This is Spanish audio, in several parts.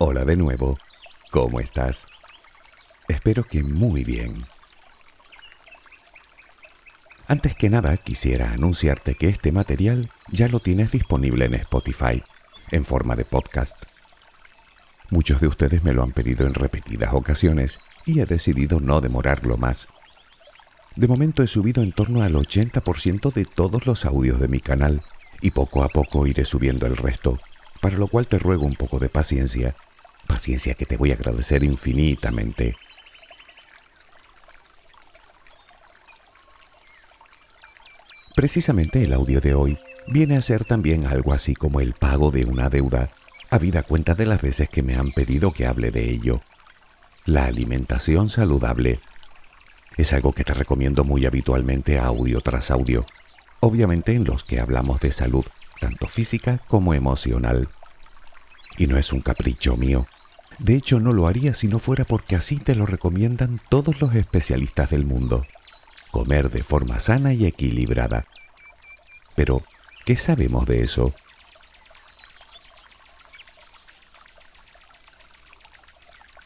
Hola de nuevo, ¿cómo estás? Espero que muy bien. Antes que nada quisiera anunciarte que este material ya lo tienes disponible en Spotify, en forma de podcast. Muchos de ustedes me lo han pedido en repetidas ocasiones y he decidido no demorarlo más. De momento he subido en torno al 80% de todos los audios de mi canal y poco a poco iré subiendo el resto, para lo cual te ruego un poco de paciencia, paciencia que te voy a agradecer infinitamente. Precisamente el audio de hoy viene a ser también algo así como el pago de una deuda, habida cuenta de las veces que me han pedido que hable de ello. La alimentación saludable es algo que te recomiendo muy habitualmente audio tras audio, obviamente en los que hablamos de salud, tanto física como emocional. Y no es un capricho mío. De hecho, no lo haría si no fuera porque así te lo recomiendan todos los especialistas del mundo. Comer de forma sana y equilibrada. Pero, ¿qué sabemos de eso?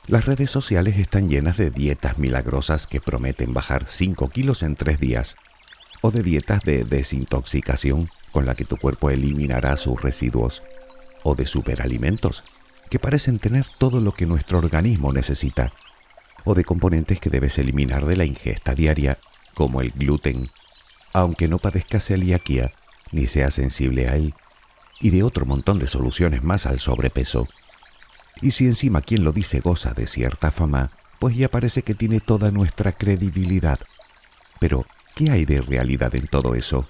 Las redes sociales están llenas de dietas milagrosas que prometen bajar 5 kilos en 3 días, o de dietas de desintoxicación con la que tu cuerpo eliminará sus residuos, o de superalimentos que parecen tener todo lo que nuestro organismo necesita, o de componentes que debes eliminar de la ingesta diaria, como el gluten, aunque no padezcas celiaquía ni seas sensible a él, y de otro montón de soluciones más al sobrepeso. Y si encima quien lo dice goza de cierta fama, pues ya parece que tiene toda nuestra credibilidad. Pero, ¿qué hay de realidad en todo eso?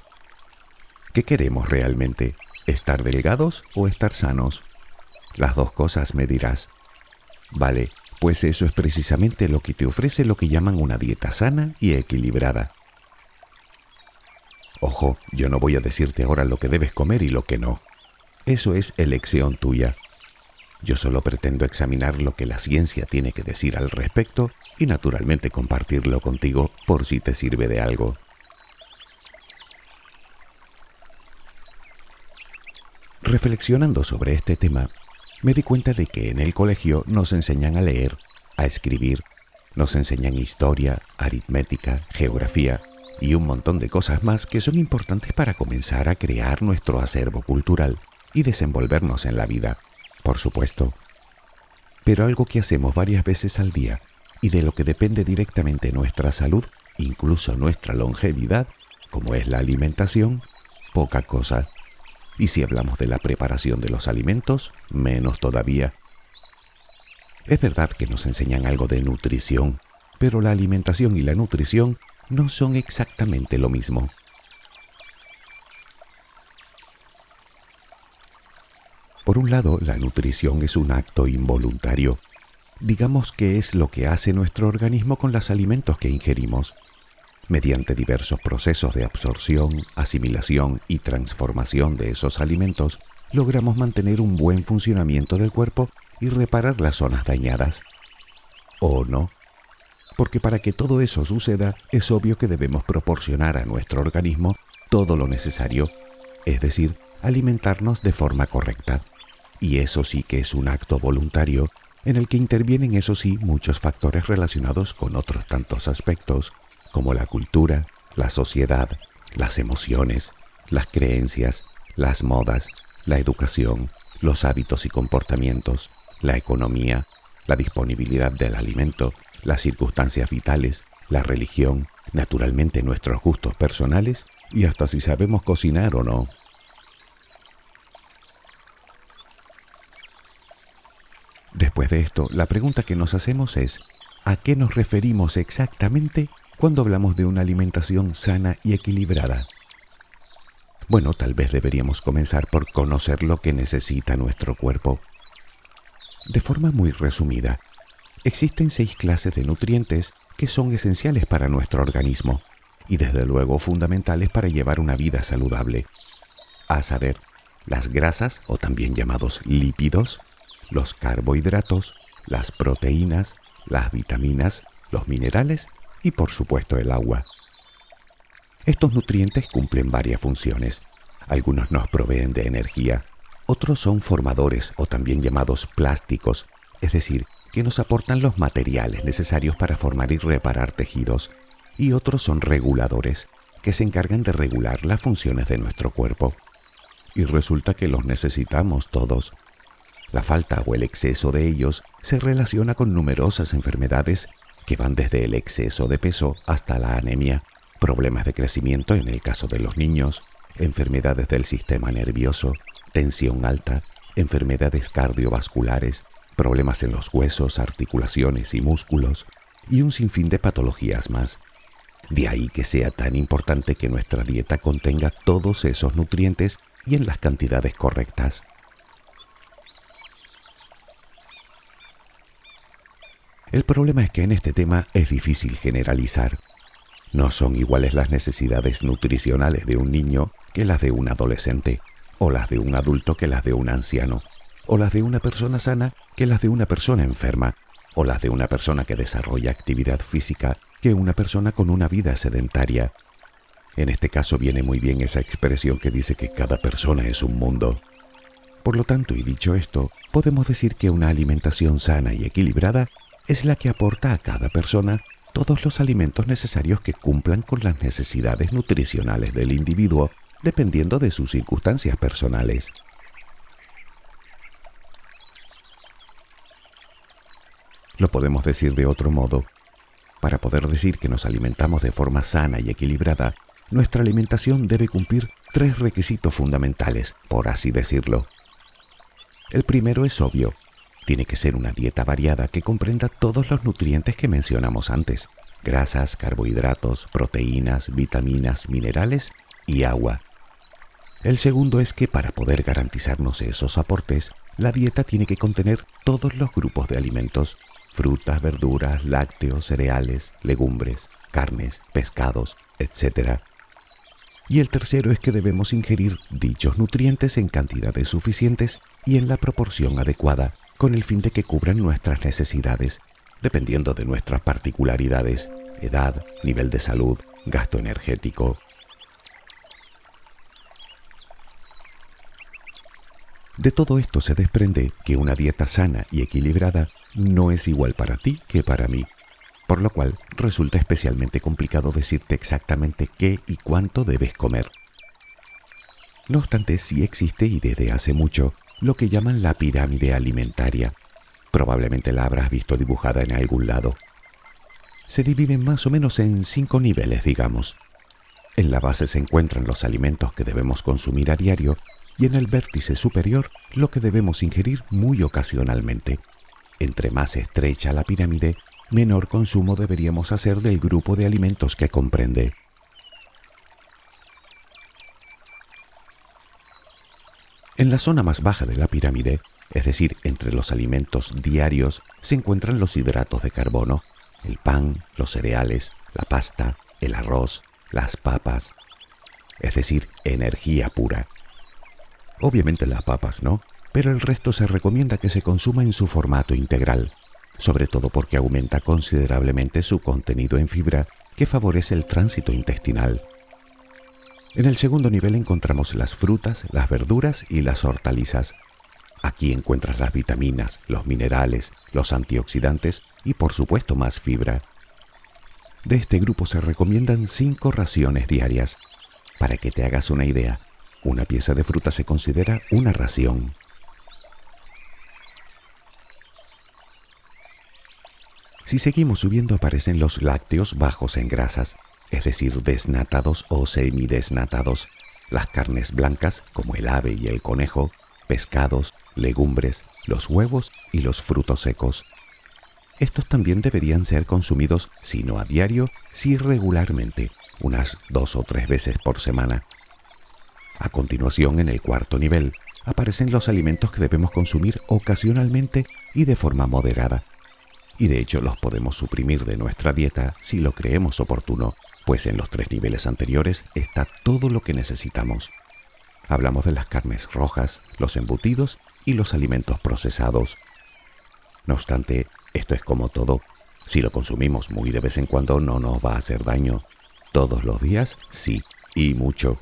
¿Qué queremos realmente? ¿Estar delgados o estar sanos? Las dos cosas me dirás. Vale, pues eso es precisamente lo que te ofrece lo que llaman una dieta sana y equilibrada. Ojo, yo no voy a decirte ahora lo que debes comer y lo que no. Eso es elección tuya. Yo solo pretendo examinar lo que la ciencia tiene que decir al respecto y naturalmente compartirlo contigo por si te sirve de algo. Reflexionando sobre este tema, me di cuenta de que en el colegio nos enseñan a leer, a escribir, nos enseñan historia, aritmética, geografía y un montón de cosas más que son importantes para comenzar a crear nuestro acervo cultural y desenvolvernos en la vida por supuesto, pero algo que hacemos varias veces al día y de lo que depende directamente nuestra salud, incluso nuestra longevidad, como es la alimentación, poca cosa. Y si hablamos de la preparación de los alimentos, menos todavía. Es verdad que nos enseñan algo de nutrición, pero la alimentación y la nutrición no son exactamente lo mismo. Por un lado, la nutrición es un acto involuntario. Digamos que es lo que hace nuestro organismo con los alimentos que ingerimos. Mediante diversos procesos de absorción, asimilación y transformación de esos alimentos, logramos mantener un buen funcionamiento del cuerpo y reparar las zonas dañadas. ¿O no? Porque para que todo eso suceda, es obvio que debemos proporcionar a nuestro organismo todo lo necesario, es decir, alimentarnos de forma correcta. Y eso sí que es un acto voluntario en el que intervienen, eso sí, muchos factores relacionados con otros tantos aspectos, como la cultura, la sociedad, las emociones, las creencias, las modas, la educación, los hábitos y comportamientos, la economía, la disponibilidad del alimento, las circunstancias vitales, la religión, naturalmente nuestros gustos personales y hasta si sabemos cocinar o no. Después de esto, la pregunta que nos hacemos es, ¿a qué nos referimos exactamente cuando hablamos de una alimentación sana y equilibrada? Bueno, tal vez deberíamos comenzar por conocer lo que necesita nuestro cuerpo. De forma muy resumida, existen seis clases de nutrientes que son esenciales para nuestro organismo y desde luego fundamentales para llevar una vida saludable. A saber, las grasas o también llamados lípidos, los carbohidratos, las proteínas, las vitaminas, los minerales y por supuesto el agua. Estos nutrientes cumplen varias funciones. Algunos nos proveen de energía, otros son formadores o también llamados plásticos es decir, que nos aportan los materiales necesarios para formar y reparar tejidos, y otros son reguladores, que se encargan de regular las funciones de nuestro cuerpo. Y resulta que los necesitamos todos. La falta o el exceso de ellos se relaciona con numerosas enfermedades que van desde el exceso de peso hasta la anemia, problemas de crecimiento en el caso de los niños, enfermedades del sistema nervioso, tensión alta, enfermedades cardiovasculares, problemas en los huesos, articulaciones y músculos, y un sinfín de patologías más. De ahí que sea tan importante que nuestra dieta contenga todos esos nutrientes y en las cantidades correctas. El problema es que en este tema es difícil generalizar. No son iguales las necesidades nutricionales de un niño que las de un adolescente, o las de un adulto que las de un anciano, o las de una persona sana que las de una persona enferma, o las de una persona que desarrolla actividad física que una persona con una vida sedentaria. En este caso viene muy bien esa expresión que dice que cada persona es un mundo. Por lo tanto, y dicho esto, podemos decir que una alimentación sana y equilibrada es la que aporta a cada persona todos los alimentos necesarios que cumplan con las necesidades nutricionales del individuo, dependiendo de sus circunstancias personales. Lo podemos decir de otro modo. Para poder decir que nos alimentamos de forma sana y equilibrada, nuestra alimentación debe cumplir tres requisitos fundamentales, por así decirlo. El primero es obvio, tiene que ser una dieta variada que comprenda todos los nutrientes que mencionamos antes, grasas, carbohidratos, proteínas, vitaminas, minerales y agua. El segundo es que para poder garantizarnos esos aportes, la dieta tiene que contener todos los grupos de alimentos, frutas, verduras, lácteos, cereales, legumbres, carnes, pescados, etc. Y el tercero es que debemos ingerir dichos nutrientes en cantidades suficientes y en la proporción adecuada con el fin de que cubran nuestras necesidades, dependiendo de nuestras particularidades, edad, nivel de salud, gasto energético. De todo esto se desprende que una dieta sana y equilibrada no es igual para ti que para mí, por lo cual resulta especialmente complicado decirte exactamente qué y cuánto debes comer. No obstante, sí existe y desde hace mucho lo que llaman la pirámide alimentaria. Probablemente la habrás visto dibujada en algún lado. Se dividen más o menos en cinco niveles, digamos. En la base se encuentran los alimentos que debemos consumir a diario y en el vértice superior lo que debemos ingerir muy ocasionalmente. Entre más estrecha la pirámide, menor consumo deberíamos hacer del grupo de alimentos que comprende. En la zona más baja de la pirámide, es decir, entre los alimentos diarios, se encuentran los hidratos de carbono, el pan, los cereales, la pasta, el arroz, las papas, es decir, energía pura. Obviamente las papas no, pero el resto se recomienda que se consuma en su formato integral, sobre todo porque aumenta considerablemente su contenido en fibra que favorece el tránsito intestinal. En el segundo nivel encontramos las frutas, las verduras y las hortalizas. Aquí encuentras las vitaminas, los minerales, los antioxidantes y por supuesto más fibra. De este grupo se recomiendan cinco raciones diarias. Para que te hagas una idea, una pieza de fruta se considera una ración. Si seguimos subiendo aparecen los lácteos bajos en grasas, es decir, desnatados o semidesnatados, las carnes blancas como el ave y el conejo, pescados, legumbres, los huevos y los frutos secos. Estos también deberían ser consumidos, si no a diario, sí regularmente, unas dos o tres veces por semana. A continuación, en el cuarto nivel, aparecen los alimentos que debemos consumir ocasionalmente y de forma moderada. Y de hecho los podemos suprimir de nuestra dieta si lo creemos oportuno, pues en los tres niveles anteriores está todo lo que necesitamos. Hablamos de las carnes rojas, los embutidos y los alimentos procesados. No obstante, esto es como todo. Si lo consumimos muy de vez en cuando no nos va a hacer daño. Todos los días, sí, y mucho.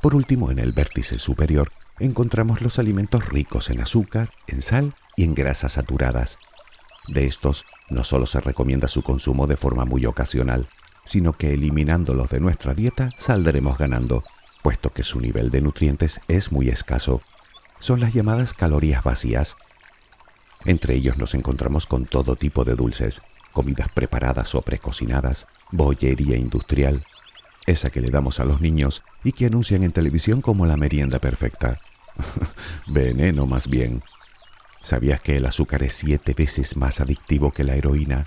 Por último, en el vértice superior encontramos los alimentos ricos en azúcar, en sal y en grasas saturadas. De estos, no solo se recomienda su consumo de forma muy ocasional, sino que eliminándolos de nuestra dieta saldremos ganando, puesto que su nivel de nutrientes es muy escaso. Son las llamadas calorías vacías. Entre ellos nos encontramos con todo tipo de dulces, comidas preparadas o precocinadas, bollería industrial, esa que le damos a los niños y que anuncian en televisión como la merienda perfecta. Veneno más bien. ¿Sabías que el azúcar es siete veces más adictivo que la heroína?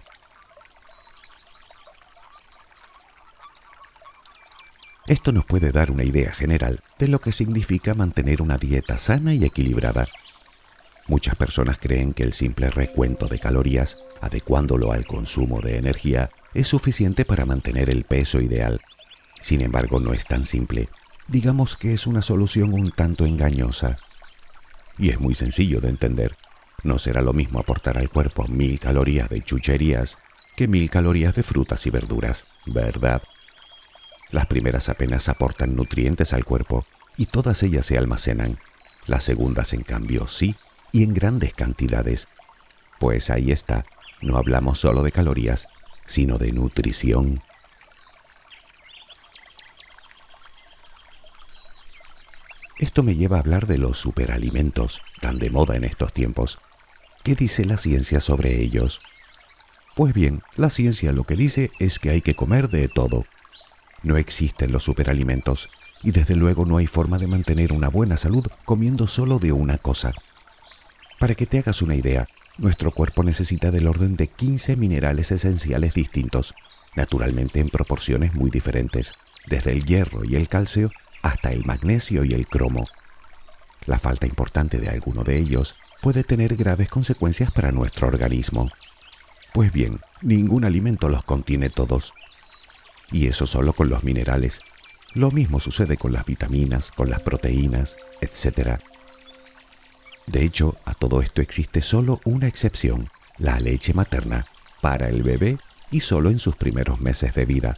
Esto nos puede dar una idea general de lo que significa mantener una dieta sana y equilibrada. Muchas personas creen que el simple recuento de calorías, adecuándolo al consumo de energía, es suficiente para mantener el peso ideal. Sin embargo, no es tan simple. Digamos que es una solución un tanto engañosa. Y es muy sencillo de entender. No será lo mismo aportar al cuerpo mil calorías de chucherías que mil calorías de frutas y verduras, ¿verdad? Las primeras apenas aportan nutrientes al cuerpo y todas ellas se almacenan. Las segundas, en cambio, sí, y en grandes cantidades. Pues ahí está, no hablamos solo de calorías, sino de nutrición. Esto me lleva a hablar de los superalimentos, tan de moda en estos tiempos. ¿Qué dice la ciencia sobre ellos? Pues bien, la ciencia lo que dice es que hay que comer de todo, no existen los superalimentos y desde luego no hay forma de mantener una buena salud comiendo solo de una cosa. Para que te hagas una idea, nuestro cuerpo necesita del orden de 15 minerales esenciales distintos, naturalmente en proporciones muy diferentes, desde el hierro y el calcio hasta el magnesio y el cromo. La falta importante de alguno de ellos puede tener graves consecuencias para nuestro organismo. Pues bien, ningún alimento los contiene todos y eso solo con los minerales. Lo mismo sucede con las vitaminas, con las proteínas, etc. De hecho, a todo esto existe solo una excepción, la leche materna, para el bebé y solo en sus primeros meses de vida.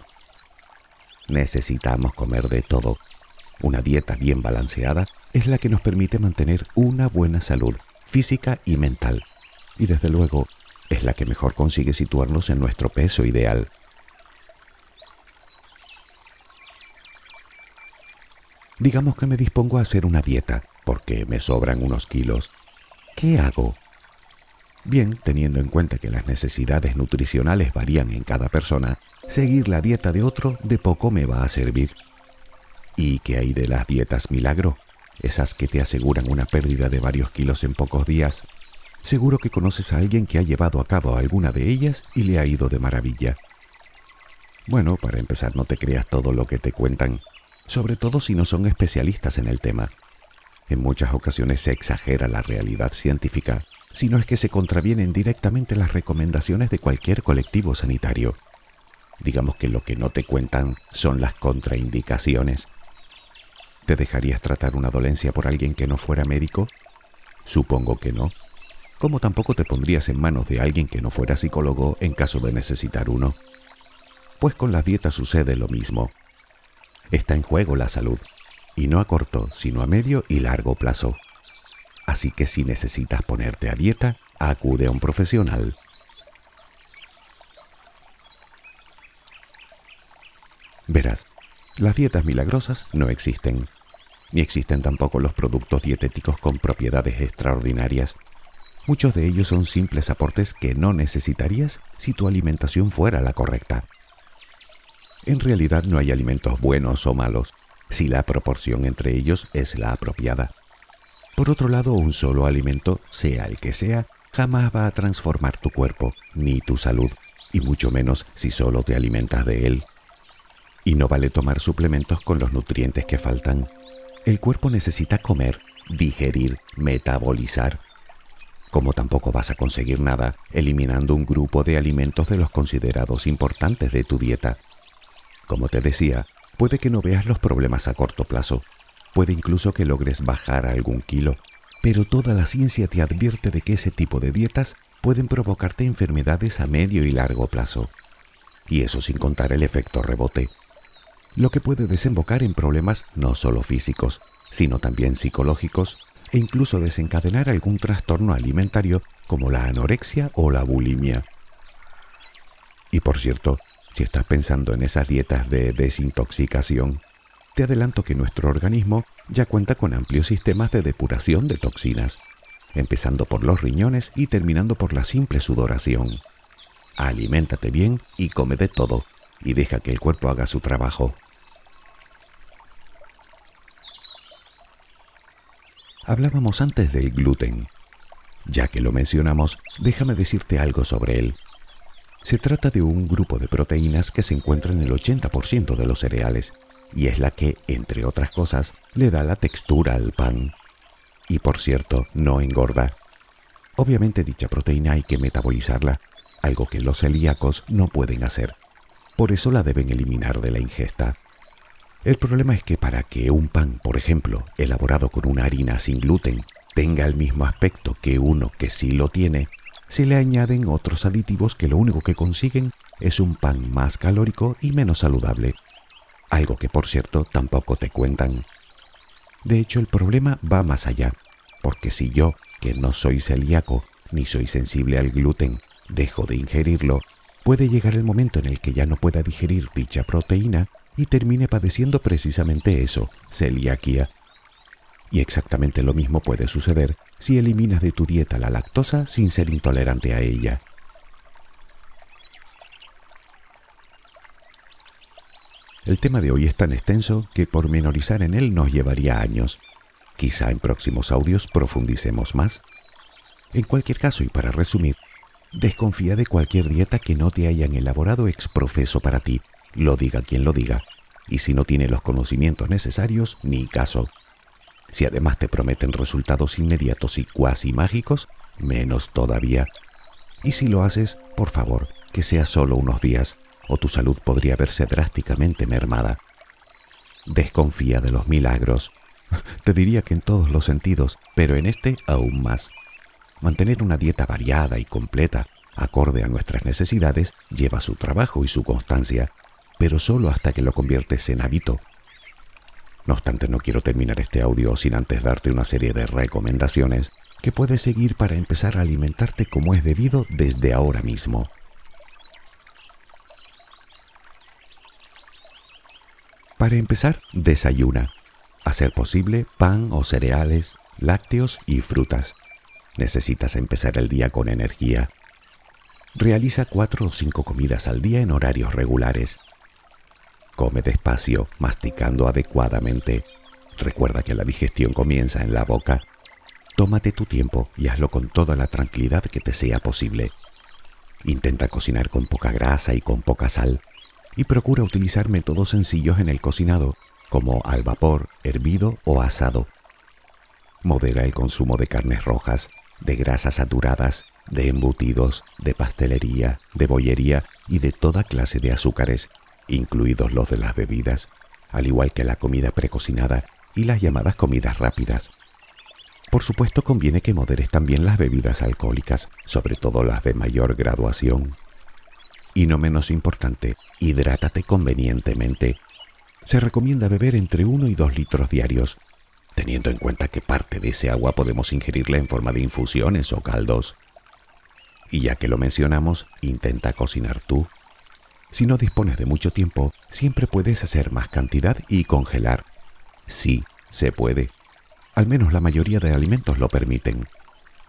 Necesitamos comer de todo. Una dieta bien balanceada es la que nos permite mantener una buena salud física y mental. Y desde luego, es la que mejor consigue situarnos en nuestro peso ideal. Digamos que me dispongo a hacer una dieta porque me sobran unos kilos. ¿Qué hago? Bien, teniendo en cuenta que las necesidades nutricionales varían en cada persona, seguir la dieta de otro de poco me va a servir. ¿Y qué hay de las dietas milagro? Esas que te aseguran una pérdida de varios kilos en pocos días. Seguro que conoces a alguien que ha llevado a cabo alguna de ellas y le ha ido de maravilla. Bueno, para empezar no te creas todo lo que te cuentan sobre todo si no son especialistas en el tema. En muchas ocasiones se exagera la realidad científica, si no es que se contravienen directamente las recomendaciones de cualquier colectivo sanitario. Digamos que lo que no te cuentan son las contraindicaciones. ¿Te dejarías tratar una dolencia por alguien que no fuera médico? Supongo que no. Como tampoco te pondrías en manos de alguien que no fuera psicólogo en caso de necesitar uno. Pues con las dietas sucede lo mismo está en juego la salud, y no a corto, sino a medio y largo plazo. Así que si necesitas ponerte a dieta, acude a un profesional. Verás, las dietas milagrosas no existen, ni existen tampoco los productos dietéticos con propiedades extraordinarias. Muchos de ellos son simples aportes que no necesitarías si tu alimentación fuera la correcta. En realidad no hay alimentos buenos o malos, si la proporción entre ellos es la apropiada. Por otro lado, un solo alimento, sea el que sea, jamás va a transformar tu cuerpo ni tu salud, y mucho menos si solo te alimentas de él. Y no vale tomar suplementos con los nutrientes que faltan. El cuerpo necesita comer, digerir, metabolizar. Como tampoco vas a conseguir nada eliminando un grupo de alimentos de los considerados importantes de tu dieta, como te decía, puede que no veas los problemas a corto plazo, puede incluso que logres bajar algún kilo, pero toda la ciencia te advierte de que ese tipo de dietas pueden provocarte enfermedades a medio y largo plazo. Y eso sin contar el efecto rebote, lo que puede desembocar en problemas no solo físicos, sino también psicológicos, e incluso desencadenar algún trastorno alimentario como la anorexia o la bulimia. Y por cierto, si estás pensando en esas dietas de desintoxicación, te adelanto que nuestro organismo ya cuenta con amplios sistemas de depuración de toxinas, empezando por los riñones y terminando por la simple sudoración. Aliméntate bien y come de todo, y deja que el cuerpo haga su trabajo. Hablábamos antes del gluten. Ya que lo mencionamos, déjame decirte algo sobre él. Se trata de un grupo de proteínas que se encuentra en el 80% de los cereales y es la que, entre otras cosas, le da la textura al pan. Y por cierto, no engorda. Obviamente dicha proteína hay que metabolizarla, algo que los celíacos no pueden hacer. Por eso la deben eliminar de la ingesta. El problema es que para que un pan, por ejemplo, elaborado con una harina sin gluten, tenga el mismo aspecto que uno que sí lo tiene, se le añaden otros aditivos que lo único que consiguen es un pan más calórico y menos saludable. Algo que por cierto tampoco te cuentan. De hecho, el problema va más allá, porque si yo, que no soy celíaco ni soy sensible al gluten, dejo de ingerirlo, puede llegar el momento en el que ya no pueda digerir dicha proteína y termine padeciendo precisamente eso, celiaquía. Y exactamente lo mismo puede suceder si eliminas de tu dieta la lactosa sin ser intolerante a ella. El tema de hoy es tan extenso que pormenorizar en él nos llevaría años. Quizá en próximos audios profundicemos más. En cualquier caso, y para resumir, desconfía de cualquier dieta que no te hayan elaborado exprofeso para ti, lo diga quien lo diga, y si no tiene los conocimientos necesarios, ni caso. Si además te prometen resultados inmediatos y cuasi mágicos, menos todavía. Y si lo haces, por favor, que sea solo unos días, o tu salud podría verse drásticamente mermada. Desconfía de los milagros. Te diría que en todos los sentidos, pero en este aún más. Mantener una dieta variada y completa, acorde a nuestras necesidades, lleva su trabajo y su constancia, pero solo hasta que lo conviertes en hábito. No obstante, no quiero terminar este audio sin antes darte una serie de recomendaciones que puedes seguir para empezar a alimentarte como es debido desde ahora mismo. Para empezar, desayuna. A ser posible, pan o cereales, lácteos y frutas. Necesitas empezar el día con energía. Realiza cuatro o cinco comidas al día en horarios regulares. Come despacio, masticando adecuadamente. Recuerda que la digestión comienza en la boca. Tómate tu tiempo y hazlo con toda la tranquilidad que te sea posible. Intenta cocinar con poca grasa y con poca sal y procura utilizar métodos sencillos en el cocinado, como al vapor, hervido o asado. Modera el consumo de carnes rojas, de grasas saturadas, de embutidos, de pastelería, de bollería y de toda clase de azúcares, incluidos los de las bebidas, al igual que la comida precocinada y las llamadas comidas rápidas. Por supuesto conviene que moderes también las bebidas alcohólicas, sobre todo las de mayor graduación. Y no menos importante, hidrátate convenientemente. Se recomienda beber entre 1 y 2 litros diarios, teniendo en cuenta que parte de ese agua podemos ingerirla en forma de infusiones o caldos. Y ya que lo mencionamos, intenta cocinar tú. Si no dispones de mucho tiempo, siempre puedes hacer más cantidad y congelar. Sí, se puede. Al menos la mayoría de alimentos lo permiten.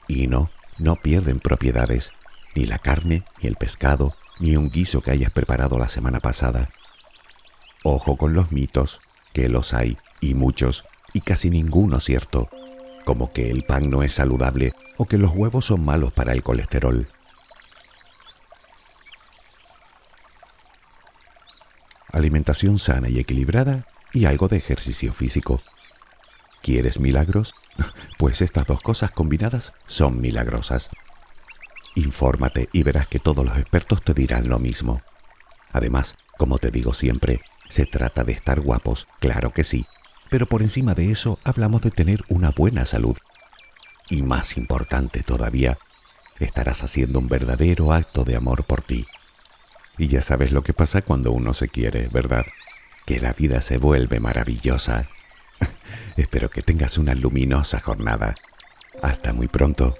Y no, no pierden propiedades, ni la carne, ni el pescado, ni un guiso que hayas preparado la semana pasada. Ojo con los mitos, que los hay, y muchos, y casi ninguno cierto, como que el pan no es saludable o que los huevos son malos para el colesterol. Alimentación sana y equilibrada y algo de ejercicio físico. ¿Quieres milagros? Pues estas dos cosas combinadas son milagrosas. Infórmate y verás que todos los expertos te dirán lo mismo. Además, como te digo siempre, se trata de estar guapos, claro que sí, pero por encima de eso hablamos de tener una buena salud. Y más importante todavía, estarás haciendo un verdadero acto de amor por ti. Y ya sabes lo que pasa cuando uno se quiere, ¿verdad? Que la vida se vuelve maravillosa. Espero que tengas una luminosa jornada. Hasta muy pronto.